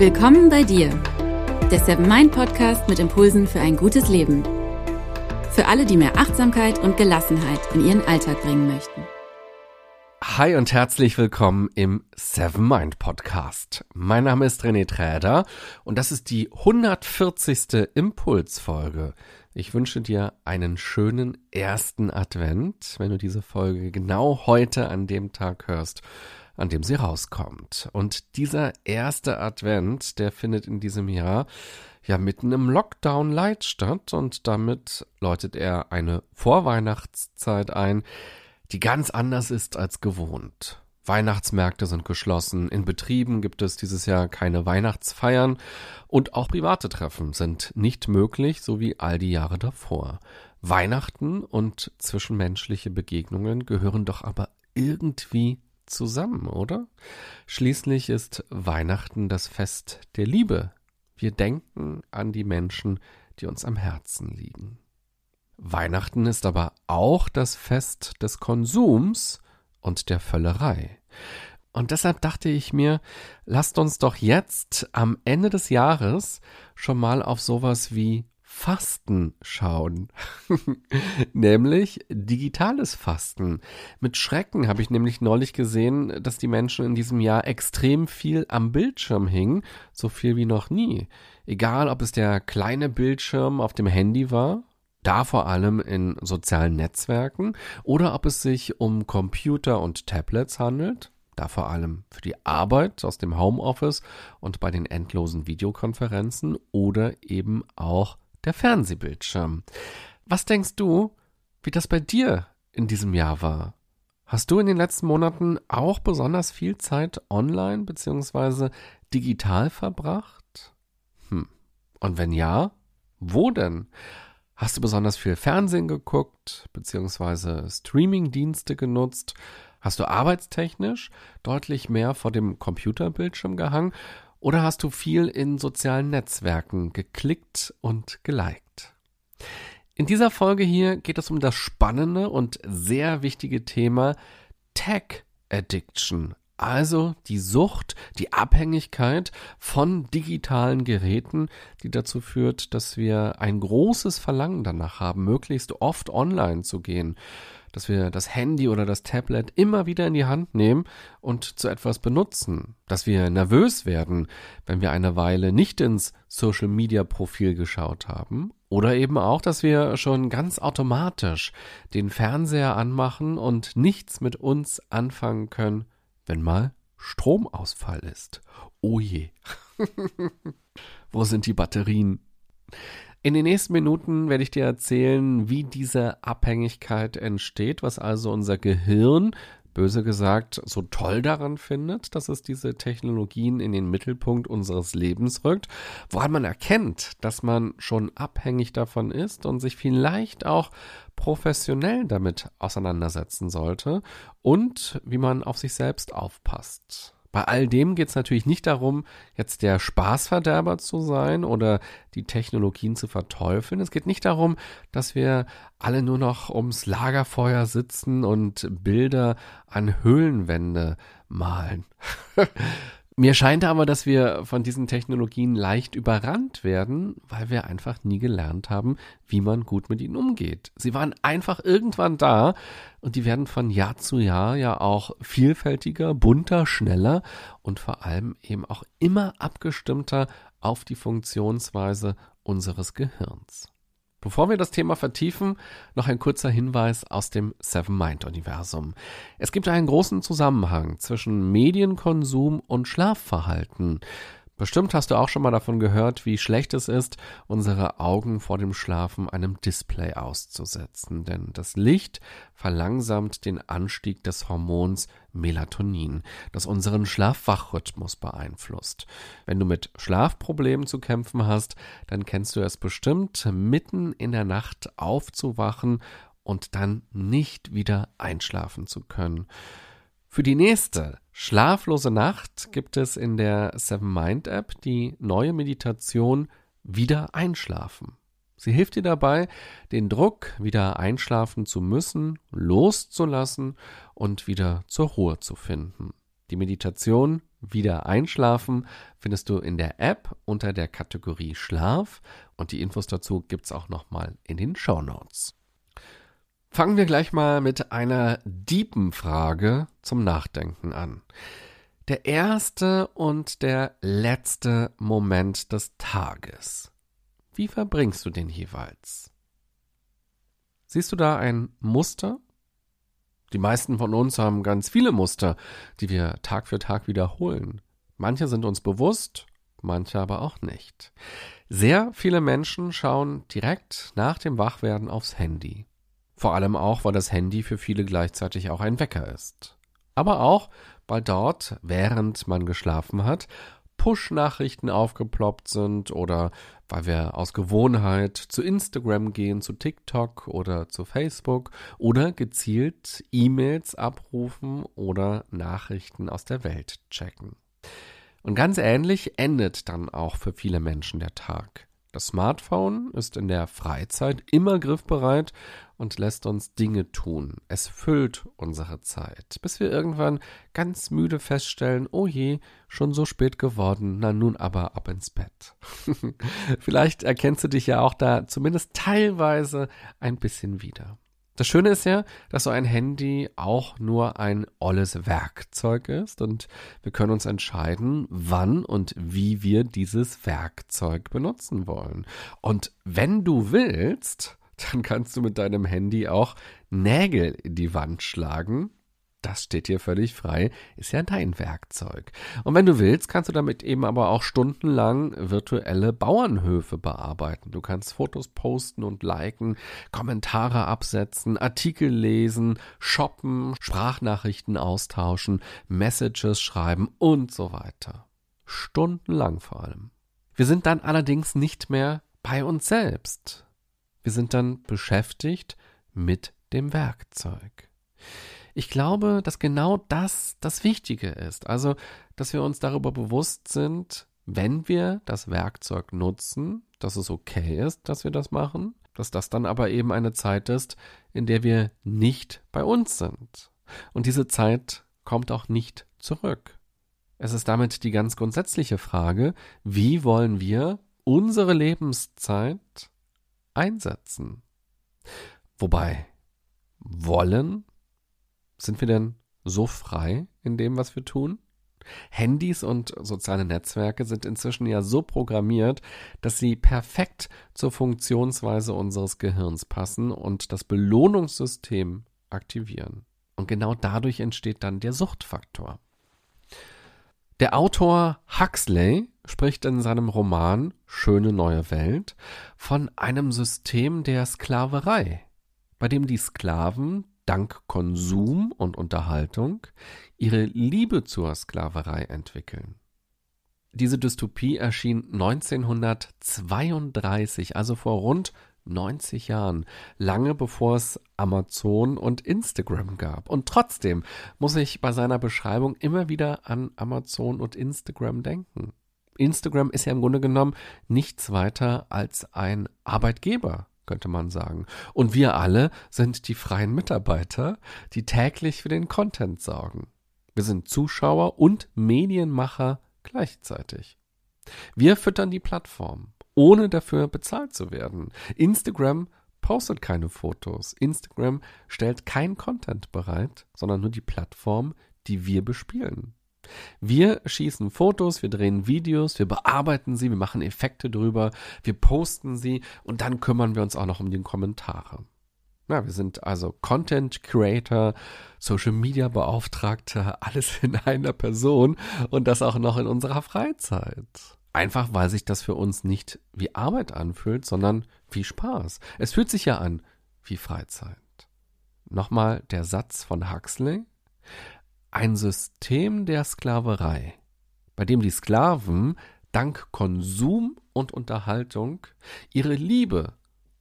Willkommen bei dir, der Seven Mind Podcast mit Impulsen für ein gutes Leben. Für alle, die mehr Achtsamkeit und Gelassenheit in ihren Alltag bringen möchten. Hi und herzlich willkommen im Seven Mind Podcast. Mein Name ist René Träder und das ist die 140. Impulsfolge. Ich wünsche dir einen schönen ersten Advent, wenn du diese Folge genau heute an dem Tag hörst, an dem sie rauskommt. Und dieser erste Advent, der findet in diesem Jahr ja mitten im Lockdown Light statt und damit läutet er eine Vorweihnachtszeit ein, die ganz anders ist als gewohnt. Weihnachtsmärkte sind geschlossen, in Betrieben gibt es dieses Jahr keine Weihnachtsfeiern und auch private Treffen sind nicht möglich, so wie all die Jahre davor. Weihnachten und zwischenmenschliche Begegnungen gehören doch aber irgendwie zusammen, oder? Schließlich ist Weihnachten das Fest der Liebe. Wir denken an die Menschen, die uns am Herzen liegen. Weihnachten ist aber auch das Fest des Konsums und der Völlerei. Und deshalb dachte ich mir, lasst uns doch jetzt am Ende des Jahres schon mal auf sowas wie Fasten schauen. nämlich digitales Fasten. Mit Schrecken habe ich nämlich neulich gesehen, dass die Menschen in diesem Jahr extrem viel am Bildschirm hingen, so viel wie noch nie. Egal, ob es der kleine Bildschirm auf dem Handy war, da vor allem in sozialen Netzwerken, oder ob es sich um Computer und Tablets handelt, da vor allem für die Arbeit aus dem Homeoffice und bei den endlosen Videokonferenzen oder eben auch der Fernsehbildschirm. Was denkst du, wie das bei dir in diesem Jahr war? Hast du in den letzten Monaten auch besonders viel Zeit online bzw. digital verbracht? Hm. Und wenn ja, wo denn? Hast du besonders viel Fernsehen geguckt bzw. Streamingdienste genutzt? Hast du arbeitstechnisch deutlich mehr vor dem Computerbildschirm gehangen oder hast du viel in sozialen Netzwerken geklickt und geliked? In dieser Folge hier geht es um das spannende und sehr wichtige Thema Tech Addiction, also die Sucht, die Abhängigkeit von digitalen Geräten, die dazu führt, dass wir ein großes Verlangen danach haben, möglichst oft online zu gehen dass wir das Handy oder das Tablet immer wieder in die Hand nehmen und zu etwas benutzen, dass wir nervös werden, wenn wir eine Weile nicht ins Social Media Profil geschaut haben oder eben auch, dass wir schon ganz automatisch den Fernseher anmachen und nichts mit uns anfangen können, wenn mal Stromausfall ist. Oh je. Wo sind die Batterien? In den nächsten Minuten werde ich dir erzählen, wie diese Abhängigkeit entsteht, was also unser Gehirn, böse gesagt, so toll daran findet, dass es diese Technologien in den Mittelpunkt unseres Lebens rückt, woran man erkennt, dass man schon abhängig davon ist und sich vielleicht auch professionell damit auseinandersetzen sollte und wie man auf sich selbst aufpasst. Bei all dem geht es natürlich nicht darum, jetzt der Spaßverderber zu sein oder die Technologien zu verteufeln. Es geht nicht darum, dass wir alle nur noch ums Lagerfeuer sitzen und Bilder an Höhlenwände malen. Mir scheint aber, dass wir von diesen Technologien leicht überrannt werden, weil wir einfach nie gelernt haben, wie man gut mit ihnen umgeht. Sie waren einfach irgendwann da und die werden von Jahr zu Jahr ja auch vielfältiger, bunter, schneller und vor allem eben auch immer abgestimmter auf die Funktionsweise unseres Gehirns. Bevor wir das Thema vertiefen, noch ein kurzer Hinweis aus dem Seven Mind Universum. Es gibt einen großen Zusammenhang zwischen Medienkonsum und Schlafverhalten. Bestimmt hast du auch schon mal davon gehört, wie schlecht es ist, unsere Augen vor dem Schlafen einem Display auszusetzen, denn das Licht verlangsamt den Anstieg des Hormons Melatonin, das unseren Schlafwachrhythmus beeinflusst. Wenn du mit Schlafproblemen zu kämpfen hast, dann kennst du es bestimmt, mitten in der Nacht aufzuwachen und dann nicht wieder einschlafen zu können. Für die nächste schlaflose Nacht gibt es in der Seven Mind App die neue Meditation Wieder einschlafen. Sie hilft dir dabei, den Druck, wieder einschlafen zu müssen, loszulassen und wieder zur Ruhe zu finden. Die Meditation wieder einschlafen findest du in der App unter der Kategorie Schlaf und die Infos dazu gibt's auch nochmal in den Show Notes. Fangen wir gleich mal mit einer deepen Frage zum Nachdenken an. Der erste und der letzte Moment des Tages. Wie verbringst du den jeweils? Siehst du da ein Muster? Die meisten von uns haben ganz viele Muster, die wir Tag für Tag wiederholen. Manche sind uns bewusst, manche aber auch nicht. Sehr viele Menschen schauen direkt nach dem Wachwerden aufs Handy. Vor allem auch, weil das Handy für viele gleichzeitig auch ein Wecker ist. Aber auch, weil dort, während man geschlafen hat, Push-Nachrichten aufgeploppt sind oder weil wir aus Gewohnheit zu Instagram gehen, zu TikTok oder zu Facebook oder gezielt E-Mails abrufen oder Nachrichten aus der Welt checken. Und ganz ähnlich endet dann auch für viele Menschen der Tag. Das Smartphone ist in der Freizeit immer griffbereit und lässt uns Dinge tun. Es füllt unsere Zeit, bis wir irgendwann ganz müde feststellen, oh je, schon so spät geworden, na nun aber ab ins Bett. Vielleicht erkennst du dich ja auch da zumindest teilweise ein bisschen wieder. Das Schöne ist ja, dass so ein Handy auch nur ein olles Werkzeug ist und wir können uns entscheiden, wann und wie wir dieses Werkzeug benutzen wollen. Und wenn du willst, dann kannst du mit deinem Handy auch Nägel in die Wand schlagen das steht dir völlig frei, ist ja dein Werkzeug. Und wenn du willst, kannst du damit eben aber auch stundenlang virtuelle Bauernhöfe bearbeiten. Du kannst Fotos posten und liken, Kommentare absetzen, Artikel lesen, shoppen, Sprachnachrichten austauschen, Messages schreiben und so weiter. Stundenlang vor allem. Wir sind dann allerdings nicht mehr bei uns selbst. Wir sind dann beschäftigt mit dem Werkzeug ich glaube, dass genau das das Wichtige ist. Also, dass wir uns darüber bewusst sind, wenn wir das Werkzeug nutzen, dass es okay ist, dass wir das machen, dass das dann aber eben eine Zeit ist, in der wir nicht bei uns sind. Und diese Zeit kommt auch nicht zurück. Es ist damit die ganz grundsätzliche Frage, wie wollen wir unsere Lebenszeit einsetzen? Wobei, wollen sind wir denn so frei in dem, was wir tun? Handys und soziale Netzwerke sind inzwischen ja so programmiert, dass sie perfekt zur Funktionsweise unseres Gehirns passen und das Belohnungssystem aktivieren. Und genau dadurch entsteht dann der Suchtfaktor. Der Autor Huxley spricht in seinem Roman Schöne neue Welt von einem System der Sklaverei, bei dem die Sklaven dank Konsum und Unterhaltung ihre Liebe zur Sklaverei entwickeln. Diese Dystopie erschien 1932, also vor rund 90 Jahren, lange bevor es Amazon und Instagram gab. Und trotzdem muss ich bei seiner Beschreibung immer wieder an Amazon und Instagram denken. Instagram ist ja im Grunde genommen nichts weiter als ein Arbeitgeber könnte man sagen. Und wir alle sind die freien Mitarbeiter, die täglich für den Content sorgen. Wir sind Zuschauer und Medienmacher gleichzeitig. Wir füttern die Plattform, ohne dafür bezahlt zu werden. Instagram postet keine Fotos. Instagram stellt kein Content bereit, sondern nur die Plattform, die wir bespielen. Wir schießen Fotos, wir drehen Videos, wir bearbeiten sie, wir machen Effekte drüber, wir posten sie und dann kümmern wir uns auch noch um die Kommentare. Ja, wir sind also Content Creator, Social Media Beauftragter, alles in einer Person und das auch noch in unserer Freizeit. Einfach weil sich das für uns nicht wie Arbeit anfühlt, sondern wie Spaß. Es fühlt sich ja an wie Freizeit. Nochmal der Satz von Huxley. Ein System der Sklaverei, bei dem die Sklaven dank Konsum und Unterhaltung ihre Liebe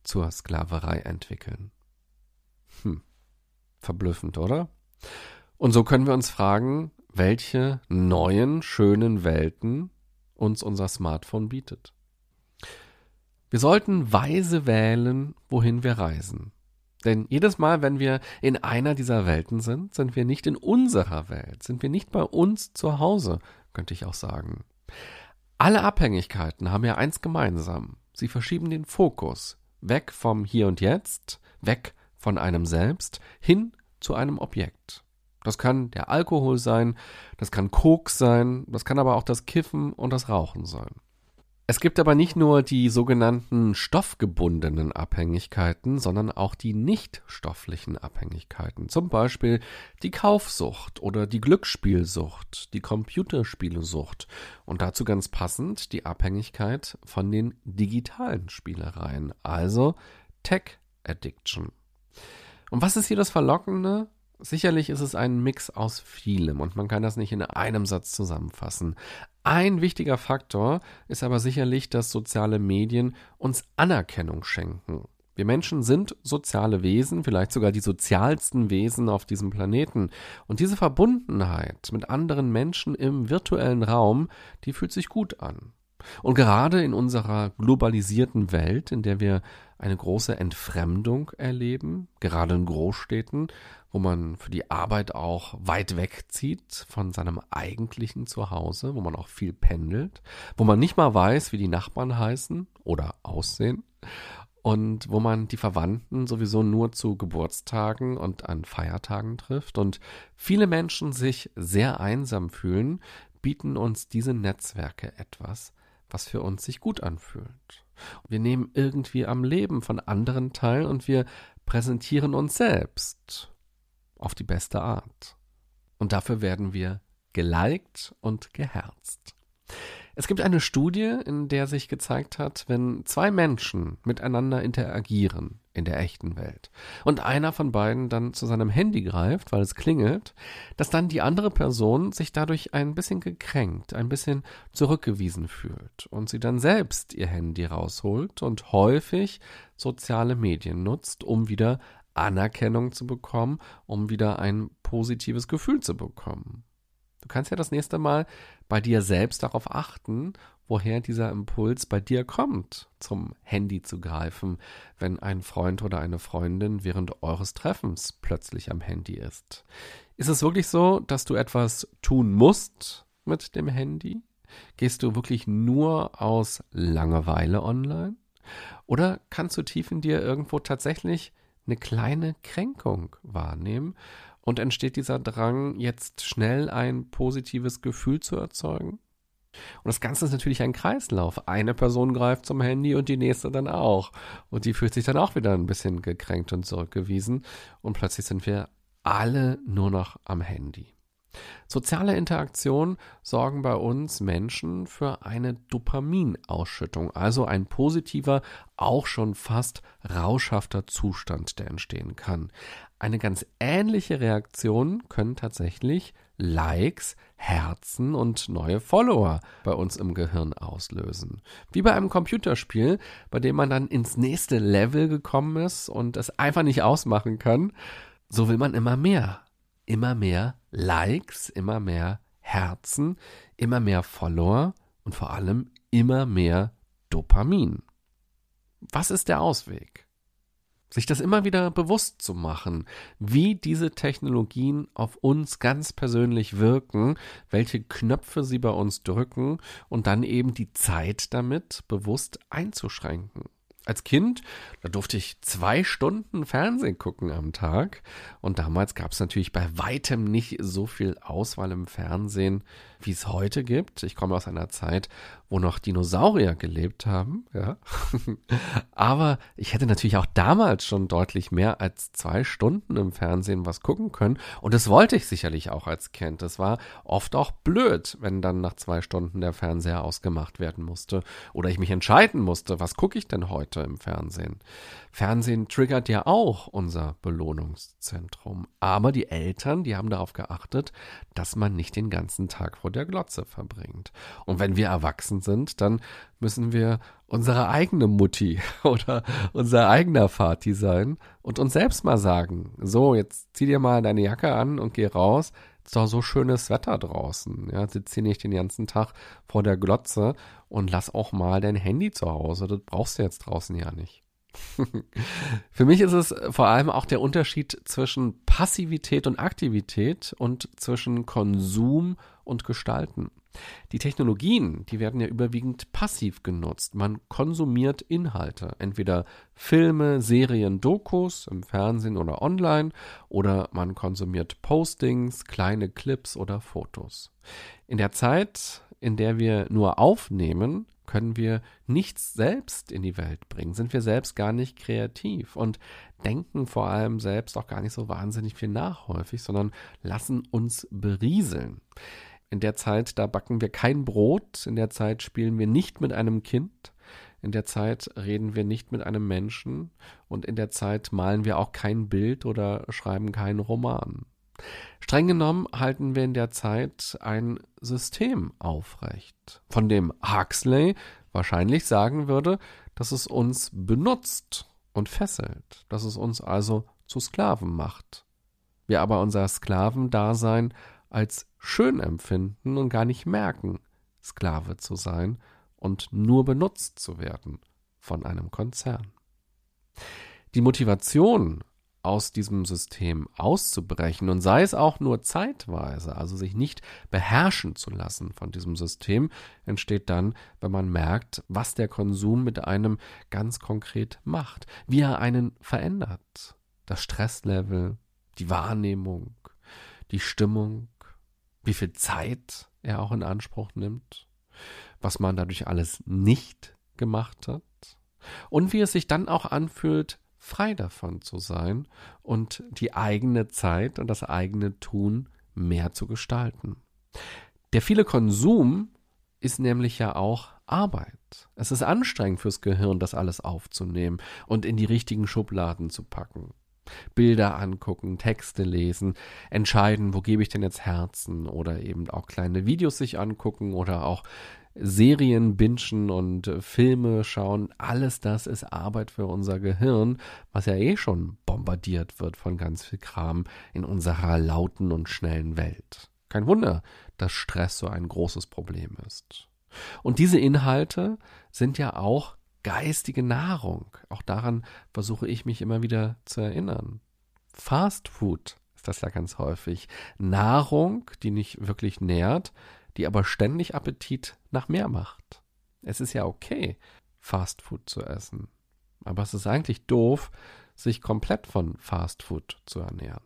zur Sklaverei entwickeln. Hm, verblüffend, oder? Und so können wir uns fragen, welche neuen, schönen Welten uns unser Smartphone bietet. Wir sollten weise wählen, wohin wir reisen. Denn jedes Mal, wenn wir in einer dieser Welten sind, sind wir nicht in unserer Welt, sind wir nicht bei uns zu Hause, könnte ich auch sagen. Alle Abhängigkeiten haben ja eins gemeinsam. Sie verschieben den Fokus weg vom Hier und Jetzt, weg von einem selbst, hin zu einem Objekt. Das kann der Alkohol sein, das kann Koks sein, das kann aber auch das Kiffen und das Rauchen sein. Es gibt aber nicht nur die sogenannten stoffgebundenen Abhängigkeiten, sondern auch die nicht stofflichen Abhängigkeiten. Zum Beispiel die Kaufsucht oder die Glücksspielsucht, die Computerspielesucht und dazu ganz passend die Abhängigkeit von den digitalen Spielereien, also Tech Addiction. Und was ist hier das Verlockende? Sicherlich ist es ein Mix aus vielem und man kann das nicht in einem Satz zusammenfassen. Ein wichtiger Faktor ist aber sicherlich, dass soziale Medien uns Anerkennung schenken. Wir Menschen sind soziale Wesen, vielleicht sogar die sozialsten Wesen auf diesem Planeten. Und diese Verbundenheit mit anderen Menschen im virtuellen Raum, die fühlt sich gut an. Und gerade in unserer globalisierten Welt, in der wir eine große Entfremdung erleben, gerade in Großstädten, wo man für die Arbeit auch weit wegzieht von seinem eigentlichen Zuhause, wo man auch viel pendelt, wo man nicht mal weiß, wie die Nachbarn heißen oder aussehen und wo man die Verwandten sowieso nur zu Geburtstagen und an Feiertagen trifft und viele Menschen sich sehr einsam fühlen, bieten uns diese Netzwerke etwas, was für uns sich gut anfühlt. Wir nehmen irgendwie am Leben von anderen teil und wir präsentieren uns selbst auf die beste Art. Und dafür werden wir geliked und geherzt. Es gibt eine Studie, in der sich gezeigt hat, wenn zwei Menschen miteinander interagieren in der echten Welt und einer von beiden dann zu seinem Handy greift, weil es klingelt, dass dann die andere Person sich dadurch ein bisschen gekränkt, ein bisschen zurückgewiesen fühlt und sie dann selbst ihr Handy rausholt und häufig soziale Medien nutzt, um wieder Anerkennung zu bekommen, um wieder ein positives Gefühl zu bekommen. Du kannst ja das nächste Mal bei dir selbst darauf achten, woher dieser Impuls bei dir kommt, zum Handy zu greifen, wenn ein Freund oder eine Freundin während eures Treffens plötzlich am Handy ist. Ist es wirklich so, dass du etwas tun musst mit dem Handy? Gehst du wirklich nur aus Langeweile online? Oder kannst du tief in dir irgendwo tatsächlich eine kleine Kränkung wahrnehmen und entsteht dieser Drang, jetzt schnell ein positives Gefühl zu erzeugen? Und das Ganze ist natürlich ein Kreislauf. Eine Person greift zum Handy und die nächste dann auch. Und die fühlt sich dann auch wieder ein bisschen gekränkt und zurückgewiesen. Und plötzlich sind wir alle nur noch am Handy. Soziale Interaktionen sorgen bei uns Menschen für eine Dopaminausschüttung, also ein positiver, auch schon fast rauschhafter Zustand, der entstehen kann. Eine ganz ähnliche Reaktion können tatsächlich Likes, Herzen und neue Follower bei uns im Gehirn auslösen. Wie bei einem Computerspiel, bei dem man dann ins nächste Level gekommen ist und es einfach nicht ausmachen kann, so will man immer mehr immer mehr Likes, immer mehr Herzen, immer mehr Follower und vor allem immer mehr Dopamin. Was ist der Ausweg? Sich das immer wieder bewusst zu machen, wie diese Technologien auf uns ganz persönlich wirken, welche Knöpfe sie bei uns drücken und dann eben die Zeit damit bewusst einzuschränken als Kind, da durfte ich zwei Stunden Fernsehen gucken am Tag. Und damals gab es natürlich bei weitem nicht so viel Auswahl im Fernsehen, wie es heute gibt. Ich komme aus einer Zeit, wo noch Dinosaurier gelebt haben, ja. Aber ich hätte natürlich auch damals schon deutlich mehr als zwei Stunden im Fernsehen was gucken können. Und das wollte ich sicherlich auch als Kind. Das war oft auch blöd, wenn dann nach zwei Stunden der Fernseher ausgemacht werden musste. Oder ich mich entscheiden musste, was gucke ich denn heute im Fernsehen. Fernsehen triggert ja auch unser Belohnungszentrum. Aber die Eltern, die haben darauf geachtet, dass man nicht den ganzen Tag der Glotze verbringt. Und wenn wir erwachsen sind, dann müssen wir unsere eigene Mutti oder unser eigener Vati sein und uns selbst mal sagen, so, jetzt zieh dir mal deine Jacke an und geh raus. ist doch so schönes Wetter draußen. Ja, sitz hier nicht den ganzen Tag vor der Glotze und lass auch mal dein Handy zu Hause. Das brauchst du jetzt draußen ja nicht. Für mich ist es vor allem auch der Unterschied zwischen Passivität und Aktivität und zwischen Konsum und gestalten. Die Technologien, die werden ja überwiegend passiv genutzt. Man konsumiert Inhalte, entweder Filme, Serien, Dokus im Fernsehen oder online, oder man konsumiert Postings, kleine Clips oder Fotos. In der Zeit, in der wir nur aufnehmen, können wir nichts selbst in die Welt bringen, sind wir selbst gar nicht kreativ und denken vor allem selbst auch gar nicht so wahnsinnig viel nach häufig, sondern lassen uns berieseln. In der Zeit, da backen wir kein Brot, in der Zeit spielen wir nicht mit einem Kind, in der Zeit reden wir nicht mit einem Menschen und in der Zeit malen wir auch kein Bild oder schreiben keinen Roman. Streng genommen halten wir in der Zeit ein System aufrecht, von dem Huxley wahrscheinlich sagen würde, dass es uns benutzt und fesselt, dass es uns also zu Sklaven macht. Wir aber unser Sklavendasein als schön empfinden und gar nicht merken, Sklave zu sein und nur benutzt zu werden von einem Konzern. Die Motivation aus diesem System auszubrechen und sei es auch nur zeitweise, also sich nicht beherrschen zu lassen von diesem System, entsteht dann, wenn man merkt, was der Konsum mit einem ganz konkret macht, wie er einen verändert. Das Stresslevel, die Wahrnehmung, die Stimmung, wie viel Zeit er auch in Anspruch nimmt, was man dadurch alles nicht gemacht hat und wie es sich dann auch anfühlt, frei davon zu sein und die eigene Zeit und das eigene Tun mehr zu gestalten. Der viele Konsum ist nämlich ja auch Arbeit. Es ist anstrengend fürs Gehirn, das alles aufzunehmen und in die richtigen Schubladen zu packen. Bilder angucken, Texte lesen, entscheiden, wo gebe ich denn jetzt Herzen oder eben auch kleine Videos sich angucken oder auch Serien bingen und äh, Filme schauen, alles das ist Arbeit für unser Gehirn, was ja eh schon bombardiert wird von ganz viel Kram in unserer lauten und schnellen Welt. Kein Wunder, dass Stress so ein großes Problem ist. Und diese Inhalte sind ja auch geistige Nahrung. Auch daran versuche ich mich immer wieder zu erinnern. Fast Food ist das ja ganz häufig. Nahrung, die nicht wirklich nährt, die aber ständig Appetit nach mehr macht. Es ist ja okay, Fast Food zu essen. Aber es ist eigentlich doof, sich komplett von Fast Food zu ernähren.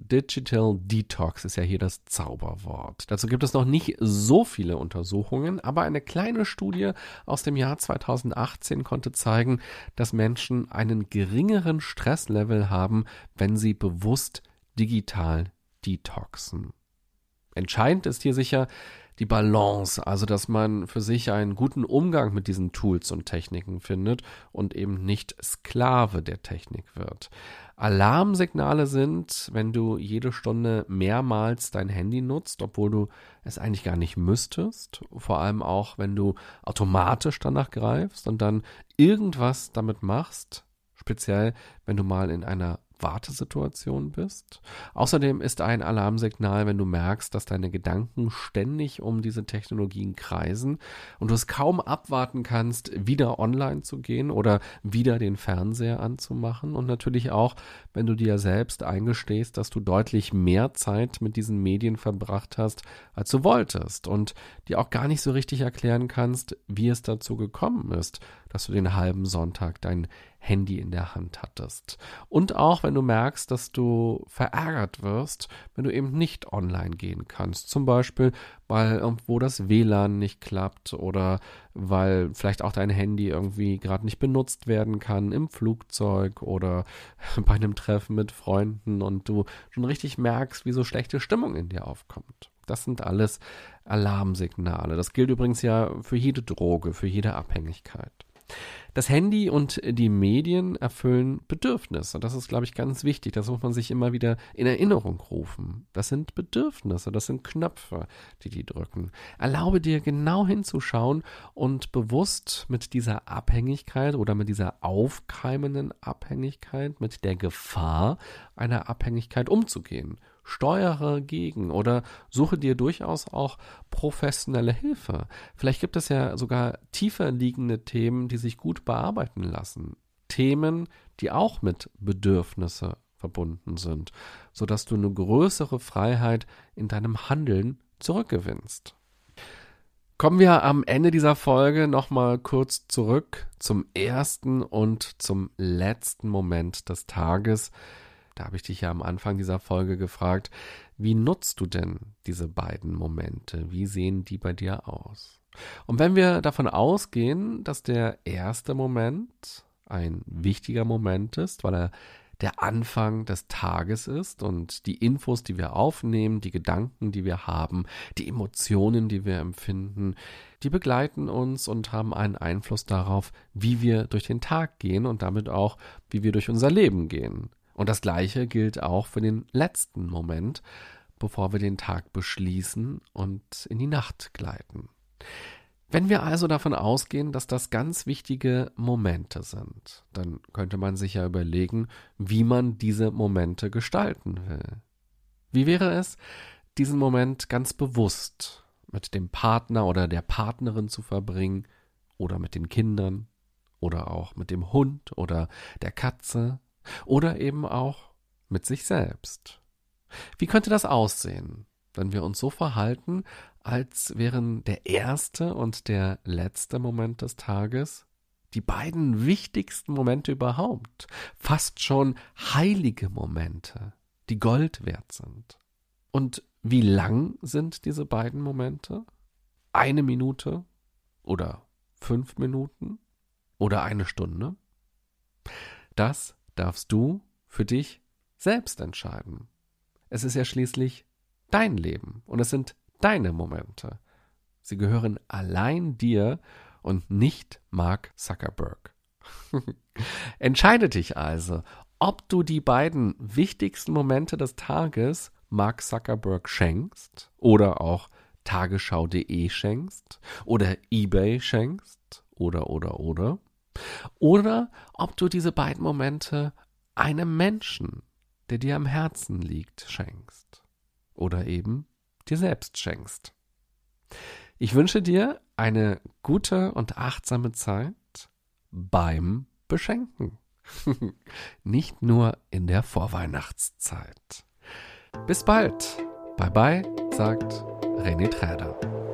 Digital Detox ist ja hier das Zauberwort. Dazu gibt es noch nicht so viele Untersuchungen, aber eine kleine Studie aus dem Jahr 2018 konnte zeigen, dass Menschen einen geringeren Stresslevel haben, wenn sie bewusst digital detoxen. Entscheidend ist hier sicher die Balance, also dass man für sich einen guten Umgang mit diesen Tools und Techniken findet und eben nicht Sklave der Technik wird. Alarmsignale sind, wenn du jede Stunde mehrmals dein Handy nutzt, obwohl du es eigentlich gar nicht müsstest. Vor allem auch, wenn du automatisch danach greifst und dann irgendwas damit machst, speziell wenn du mal in einer Wartesituation bist. Außerdem ist ein Alarmsignal, wenn du merkst, dass deine Gedanken ständig um diese Technologien kreisen und du es kaum abwarten kannst, wieder online zu gehen oder wieder den Fernseher anzumachen. Und natürlich auch, wenn du dir selbst eingestehst, dass du deutlich mehr Zeit mit diesen Medien verbracht hast, als du wolltest und dir auch gar nicht so richtig erklären kannst, wie es dazu gekommen ist, dass du den halben Sonntag dein Handy in der Hand hattest. Und auch wenn du merkst, dass du verärgert wirst, wenn du eben nicht online gehen kannst. Zum Beispiel, weil irgendwo das WLAN nicht klappt oder weil vielleicht auch dein Handy irgendwie gerade nicht benutzt werden kann im Flugzeug oder bei einem Treffen mit Freunden und du schon richtig merkst, wie so schlechte Stimmung in dir aufkommt. Das sind alles Alarmsignale. Das gilt übrigens ja für jede Droge, für jede Abhängigkeit. Das Handy und die Medien erfüllen Bedürfnisse. Das ist, glaube ich, ganz wichtig. Das muss man sich immer wieder in Erinnerung rufen. Das sind Bedürfnisse, das sind Knöpfe, die die drücken. Erlaube dir genau hinzuschauen und bewusst mit dieser Abhängigkeit oder mit dieser aufkeimenden Abhängigkeit, mit der Gefahr einer Abhängigkeit umzugehen steuere gegen oder suche dir durchaus auch professionelle Hilfe. Vielleicht gibt es ja sogar tiefer liegende Themen, die sich gut bearbeiten lassen. Themen, die auch mit Bedürfnisse verbunden sind, sodass du eine größere Freiheit in deinem Handeln zurückgewinnst. Kommen wir am Ende dieser Folge nochmal kurz zurück zum ersten und zum letzten Moment des Tages. Da habe ich dich ja am Anfang dieser Folge gefragt, wie nutzt du denn diese beiden Momente? Wie sehen die bei dir aus? Und wenn wir davon ausgehen, dass der erste Moment ein wichtiger Moment ist, weil er der Anfang des Tages ist und die Infos, die wir aufnehmen, die Gedanken, die wir haben, die Emotionen, die wir empfinden, die begleiten uns und haben einen Einfluss darauf, wie wir durch den Tag gehen und damit auch, wie wir durch unser Leben gehen. Und das Gleiche gilt auch für den letzten Moment, bevor wir den Tag beschließen und in die Nacht gleiten. Wenn wir also davon ausgehen, dass das ganz wichtige Momente sind, dann könnte man sich ja überlegen, wie man diese Momente gestalten will. Wie wäre es, diesen Moment ganz bewusst mit dem Partner oder der Partnerin zu verbringen oder mit den Kindern oder auch mit dem Hund oder der Katze oder eben auch mit sich selbst. Wie könnte das aussehen, wenn wir uns so verhalten, als wären der erste und der letzte Moment des Tages die beiden wichtigsten Momente überhaupt, fast schon heilige Momente, die Gold wert sind. Und wie lang sind diese beiden Momente? Eine Minute oder fünf Minuten oder eine Stunde? Das darfst du für dich selbst entscheiden. Es ist ja schließlich dein Leben und es sind deine Momente. Sie gehören allein dir und nicht Mark Zuckerberg. Entscheide dich also, ob du die beiden wichtigsten Momente des Tages Mark Zuckerberg schenkst oder auch tagesschau.de schenkst oder eBay schenkst oder oder oder oder ob du diese beiden Momente einem Menschen, der dir am Herzen liegt, schenkst oder eben dir selbst schenkst. Ich wünsche dir eine gute und achtsame Zeit beim Beschenken. Nicht nur in der Vorweihnachtszeit. Bis bald. Bye bye, sagt René Träder.